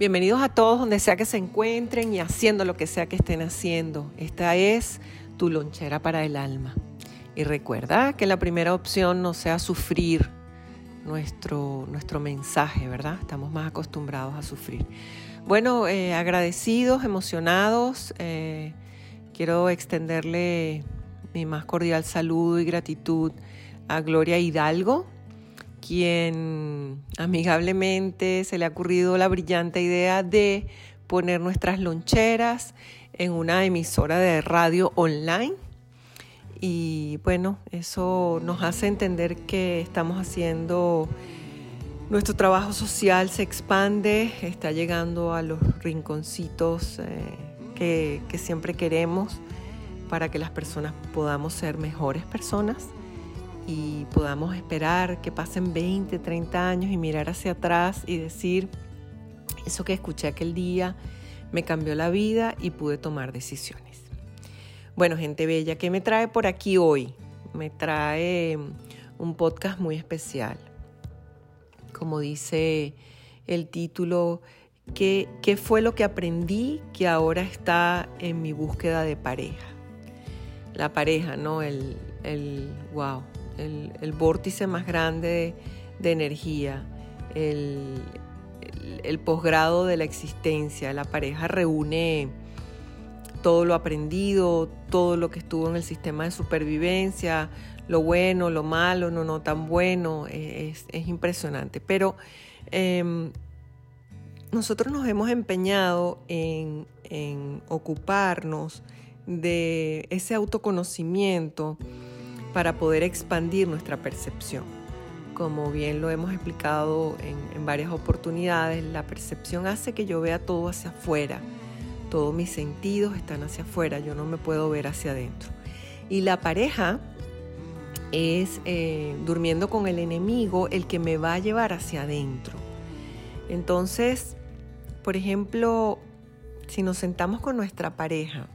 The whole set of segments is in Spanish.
Bienvenidos a todos donde sea que se encuentren y haciendo lo que sea que estén haciendo. Esta es tu lonchera para el alma. Y recuerda que la primera opción no sea sufrir nuestro, nuestro mensaje, ¿verdad? Estamos más acostumbrados a sufrir. Bueno, eh, agradecidos, emocionados. Eh, quiero extenderle mi más cordial saludo y gratitud a Gloria Hidalgo, quien amigablemente se le ha ocurrido la brillante idea de poner nuestras loncheras en una emisora de radio online. Y bueno, eso nos hace entender que estamos haciendo, nuestro trabajo social se expande, está llegando a los rinconcitos eh, que, que siempre queremos para que las personas podamos ser mejores personas y podamos esperar que pasen 20, 30 años y mirar hacia atrás y decir, eso que escuché aquel día me cambió la vida y pude tomar decisiones. Bueno, gente bella, ¿qué me trae por aquí hoy? Me trae un podcast muy especial. Como dice el título, ¿qué, qué fue lo que aprendí que ahora está en mi búsqueda de pareja? La pareja, ¿no? El, el wow, el, vórtice más grande de, energía, el, posgrado de la existencia. La pareja reúne todo lo aprendido, todo lo que estuvo en el sistema de supervivencia, lo bueno, lo malo, no, no tan bueno, es, impresionante. Pero em, nosotros nos hemos empeñado en, en ocuparnos de ese autoconocimiento para poder expandir nuestra percepción. Como bien lo hemos explicado en, varias oportunidades, la percepción hace que yo vea todo hacia afuera. Todos mis sentidos están hacia afuera, yo no me puedo ver hacia adentro. Y la pareja es eh, durmiendo con el enemigo el que me va a llevar hacia adentro. Entonces, por ejemplo, si nos sentamos con nuestra pareja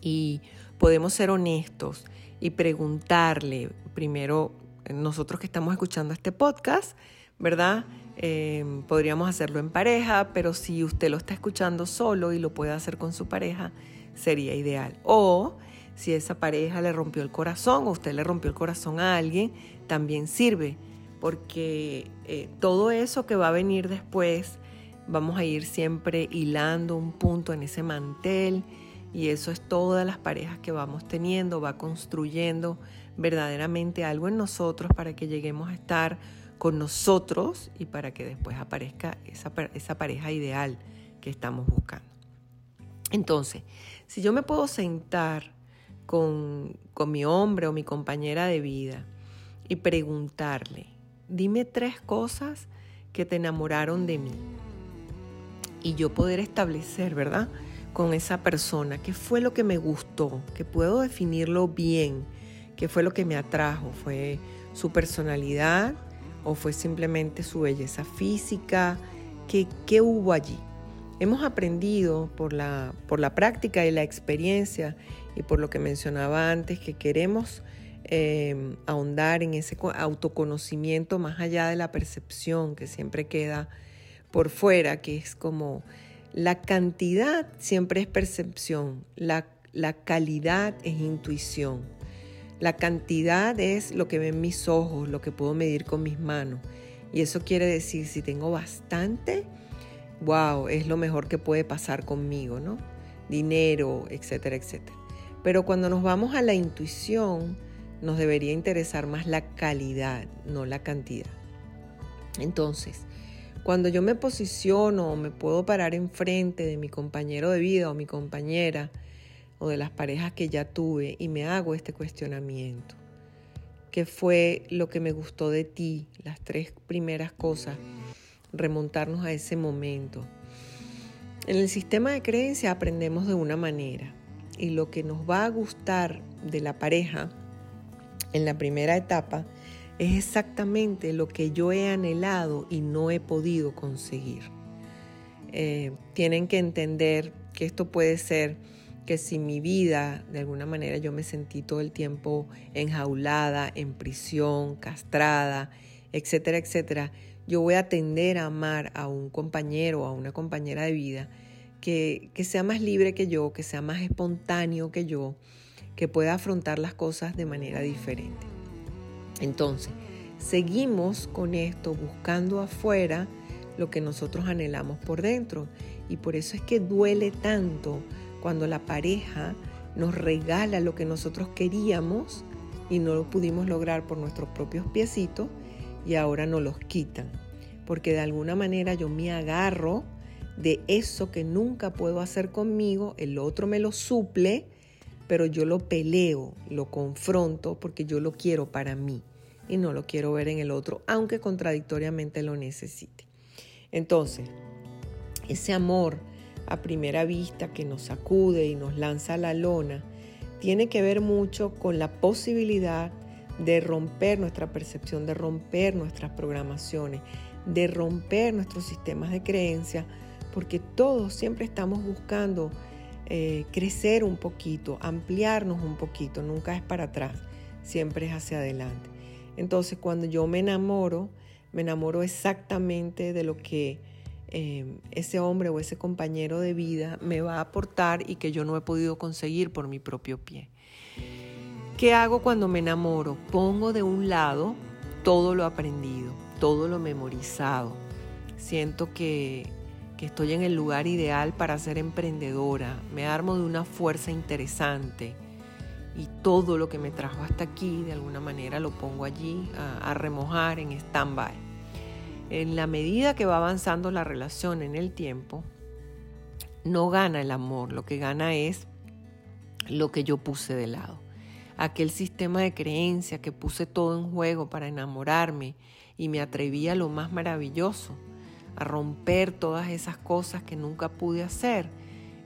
y podemos ser honestos y preguntarle, primero, nosotros que estamos escuchando este podcast, ¿verdad? Em, podríamos hacerlo en pareja, pero si usted lo está escuchando solo y lo puede hacer con su pareja, sería ideal. O si esa pareja le rompió el corazón o usted le rompió el corazón a alguien, también sirve, porque eh, todo eso que va a venir después, vamos a ir siempre hilando un punto en ese mantel y eso es todas las parejas que vamos teniendo, va construyendo verdaderamente algo en nosotros para que lleguemos a estar con nosotros y para que después aparezca esa, esa pareja ideal que estamos buscando. Entonces, si yo me puedo sentar con, con mi hombre o mi compañera de vida y preguntarle, dime tres cosas que te enamoraron de mí. Y yo poder establecer, ¿verdad? Con esa persona, qué fue lo que me gustó, que puedo definirlo bien, qué fue lo que me atrajo, fue su personalidad o fue simplemente su belleza física, qué, qué hubo allí. Hemos aprendido por la, por la práctica y la experiencia y por lo que mencionaba antes que queremos eh, ahondar en ese autoconocimiento más allá de la percepción que siempre queda por fuera, que es como la cantidad siempre es percepción, la, calidad es intuición. La cantidad es lo que ven mis ojos, lo que puedo medir con mis manos. Y eso quiere decir, si tengo bastante, wow, es lo mejor que puede pasar conmigo, ¿no? Dinero, etcétera, etcétera. Pero cuando nos vamos a la intuición, nos debería interesar más la calidad, no la cantidad. Entonces, cuando yo me posiciono o me puedo parar enfrente de mi compañero de vida o mi compañera o de las parejas que ya tuve y me hago este cuestionamiento. qué fue lo que me gustó de ti, las tres primeras cosas, remontarnos a ese momento. En el sistema de creencia aprendemos de una manera y lo que nos va a gustar de la pareja en la primera etapa es exactamente lo que yo he anhelado y no he podido conseguir. Eh, tienen que entender que esto puede ser que si mi vida, de alguna manera yo me sentí todo el tiempo enjaulada, en prisión, castrada, etcétera, etcétera, yo voy a tender a amar a un compañero o a una compañera de vida que, que sea más libre que yo, que sea más espontáneo que yo, que pueda afrontar las cosas de manera diferente. Entonces, seguimos con esto buscando afuera lo que nosotros anhelamos por dentro. Y por eso es que duele tanto cuando la pareja nos regala lo que nosotros queríamos y no lo pudimos lograr por nuestros propios piecitos y ahora nos los quitan. Porque de alguna manera yo me agarro de eso que nunca puedo hacer conmigo, el otro me lo suple pero yo lo peleo, lo confronto porque yo lo quiero para mí y no lo quiero ver en el otro, aunque contradictoriamente lo necesite. Entonces, ese amor a primera vista que nos sacude y nos lanza a la lona, tiene que ver mucho con la posibilidad de romper nuestra percepción, de romper nuestras programaciones, de romper nuestros sistemas de creencia, porque todos siempre estamos buscando eh, crecer un poquito, ampliarnos un poquito, nunca es para atrás, siempre es hacia adelante. Entonces cuando yo me enamoro, me enamoro exactamente de lo que eh, ese hombre o ese compañero de vida me va a aportar y que yo no he podido conseguir por mi propio pie. ¿Qué hago cuando me enamoro? Pongo de un lado todo lo aprendido, todo lo memorizado. Siento que que estoy en el lugar ideal para ser emprendedora, me armo de una fuerza interesante y todo lo que me trajo hasta aquí de alguna manera lo pongo allí a, remojar en stand-by. En la medida que va avanzando la relación en el tiempo, no gana el amor, lo que gana es lo que yo puse de lado. Aquel sistema de creencia que puse todo en juego para enamorarme y me atreví a lo más maravilloso a romper todas esas cosas que nunca pude hacer.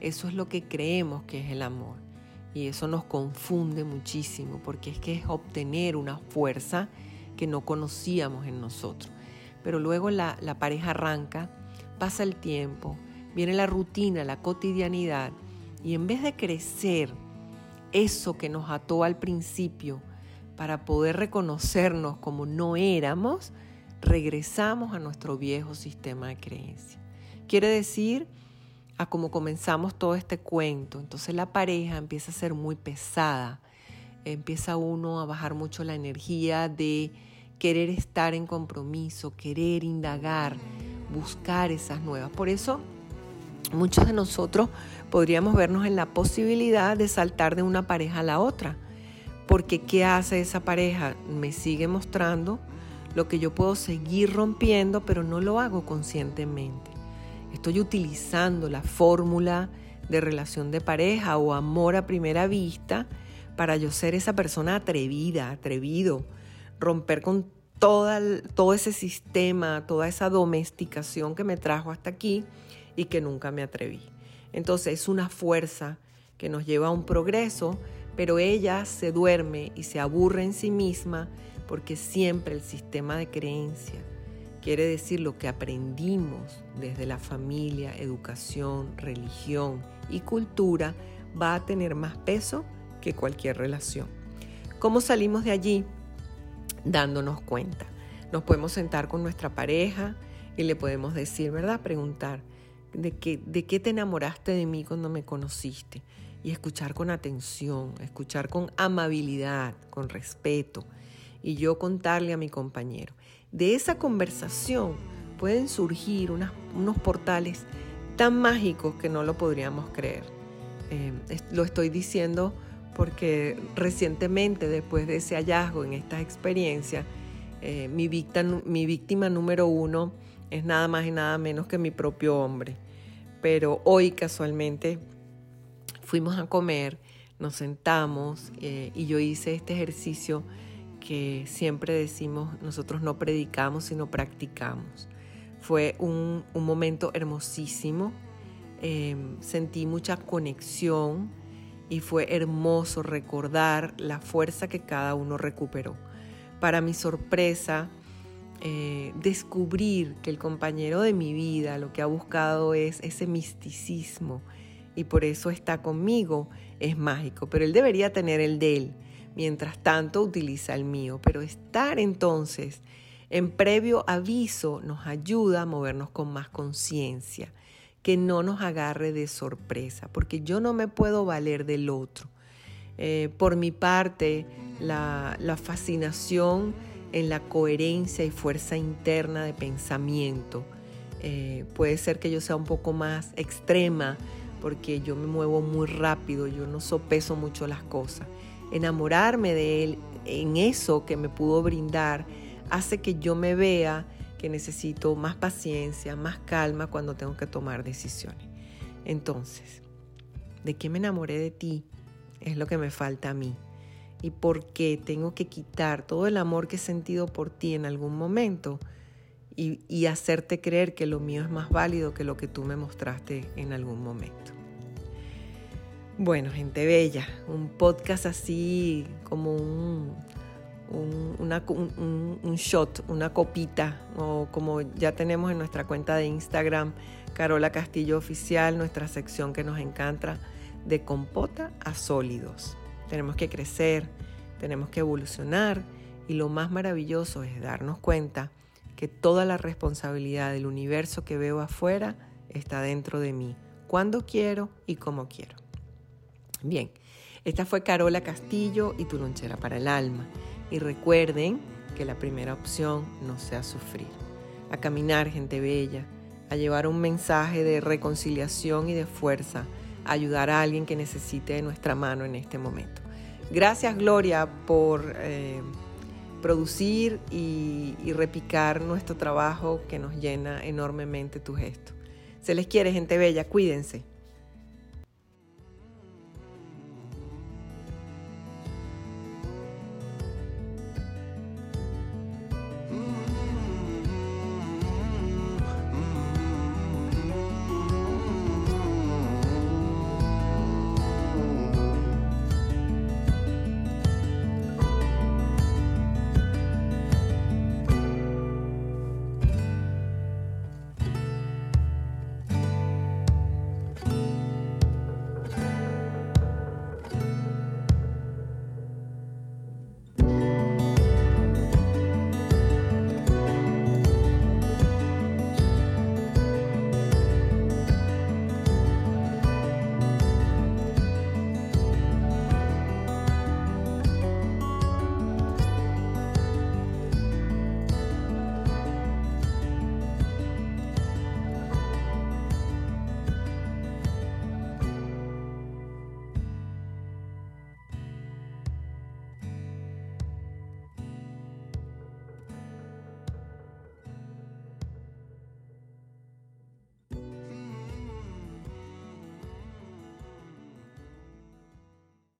Eso es lo que creemos que es el amor. Y eso nos confunde muchísimo porque es que es obtener una fuerza que no conocíamos en nosotros. Pero luego la, la pareja arranca, pasa el tiempo, viene la rutina, la cotidianidad y en vez de crecer eso que nos ató al principio para poder reconocernos como no éramos, regresamos a nuestro viejo sistema de creencia. Quiere decir a cómo comenzamos todo este cuento. Entonces la pareja empieza a ser muy pesada, empieza uno a bajar mucho la energía de querer estar en compromiso, querer indagar, buscar esas nuevas. Por eso muchos de nosotros podríamos vernos en la posibilidad de saltar de una pareja a la otra. Porque ¿qué hace esa pareja? Me sigue mostrando lo que yo puedo seguir rompiendo, pero no lo hago conscientemente. Estoy utilizando la fórmula de relación de pareja o amor a primera vista para yo ser esa persona atrevida, atrevido, romper con toda, todo ese sistema, toda esa domesticación que me trajo hasta aquí y que nunca me atreví. Entonces es una fuerza que nos lleva a un progreso, pero ella se duerme y se aburre en sí misma porque siempre el sistema de creencia quiere decir lo que aprendimos desde la familia, educación, religión y cultura va a tener más peso que cualquier relación. ¿Cómo salimos de allí? Dándonos cuenta. Nos podemos sentar con nuestra pareja y le podemos decir, ¿verdad? Preguntar, ¿de qué, de qué te enamoraste de mí cuando me conociste? Y escuchar con atención, escuchar con amabilidad, con respeto y yo contarle a mi compañero. De esa conversación pueden surgir unos portales tan mágicos que no lo podríamos creer. Eh, lo estoy diciendo porque recientemente, después de ese hallazgo en esta experiencia, eh, mi, víctima, mi víctima número uno es nada más y nada menos que mi propio hombre. Pero hoy casualmente fuimos a comer, nos sentamos eh, y yo hice este ejercicio que siempre decimos, nosotros no predicamos, sino practicamos. Fue un, momento hermosísimo, em, sentí mucha conexión y fue hermoso recordar la fuerza que cada uno recuperó. Para mi sorpresa, eh, descubrir que el compañero de mi vida lo que ha buscado es ese misticismo y por eso está conmigo, es mágico, pero él debería tener el de él, mientras tanto utiliza el mío, pero estar entonces en previo aviso nos ayuda a movernos con más conciencia, que no nos agarre de sorpresa, porque yo no me puedo valer del otro. Eh, por mi parte, la, fascinación en la coherencia y fuerza interna de pensamiento. Eh, puede ser que yo sea un poco más extrema porque yo me muevo muy rápido, yo no sopeso mucho las cosas. Enamorarme de él en eso que me pudo brindar hace que yo me vea que necesito más paciencia, más calma cuando tengo que tomar decisiones. Entonces, ¿de qué me enamoré de ti? Es lo que me falta a mí y por qué tengo que quitar todo el amor que he sentido por ti en algún momento y, hacerte creer que lo mío es más válido que lo que tú me mostraste en algún momento. Bueno, gente bella, un podcast así como un, un, shot, una copita, o como ya tenemos en nuestra cuenta de Instagram, Carola Castillo Oficial, nuestra sección que nos encanta, de compota a sólidos. Tenemos que crecer, tenemos que evolucionar y lo más maravilloso es darnos cuenta que toda la responsabilidad del universo que veo afuera está dentro de mí, cuando quiero y como quiero. Bien, esta fue Carola Castillo y tu lonchera para el alma. Y recuerden que la primera opción no sea sufrir, a caminar gente bella, a llevar un mensaje de reconciliación y de fuerza ayudar a alguien que necesite de nuestra mano en este momento. Gracias Gloria por eh, producir y, y repicar nuestro trabajo que nos llena enormemente tu gesto. Se les quiere, gente bella, cuídense.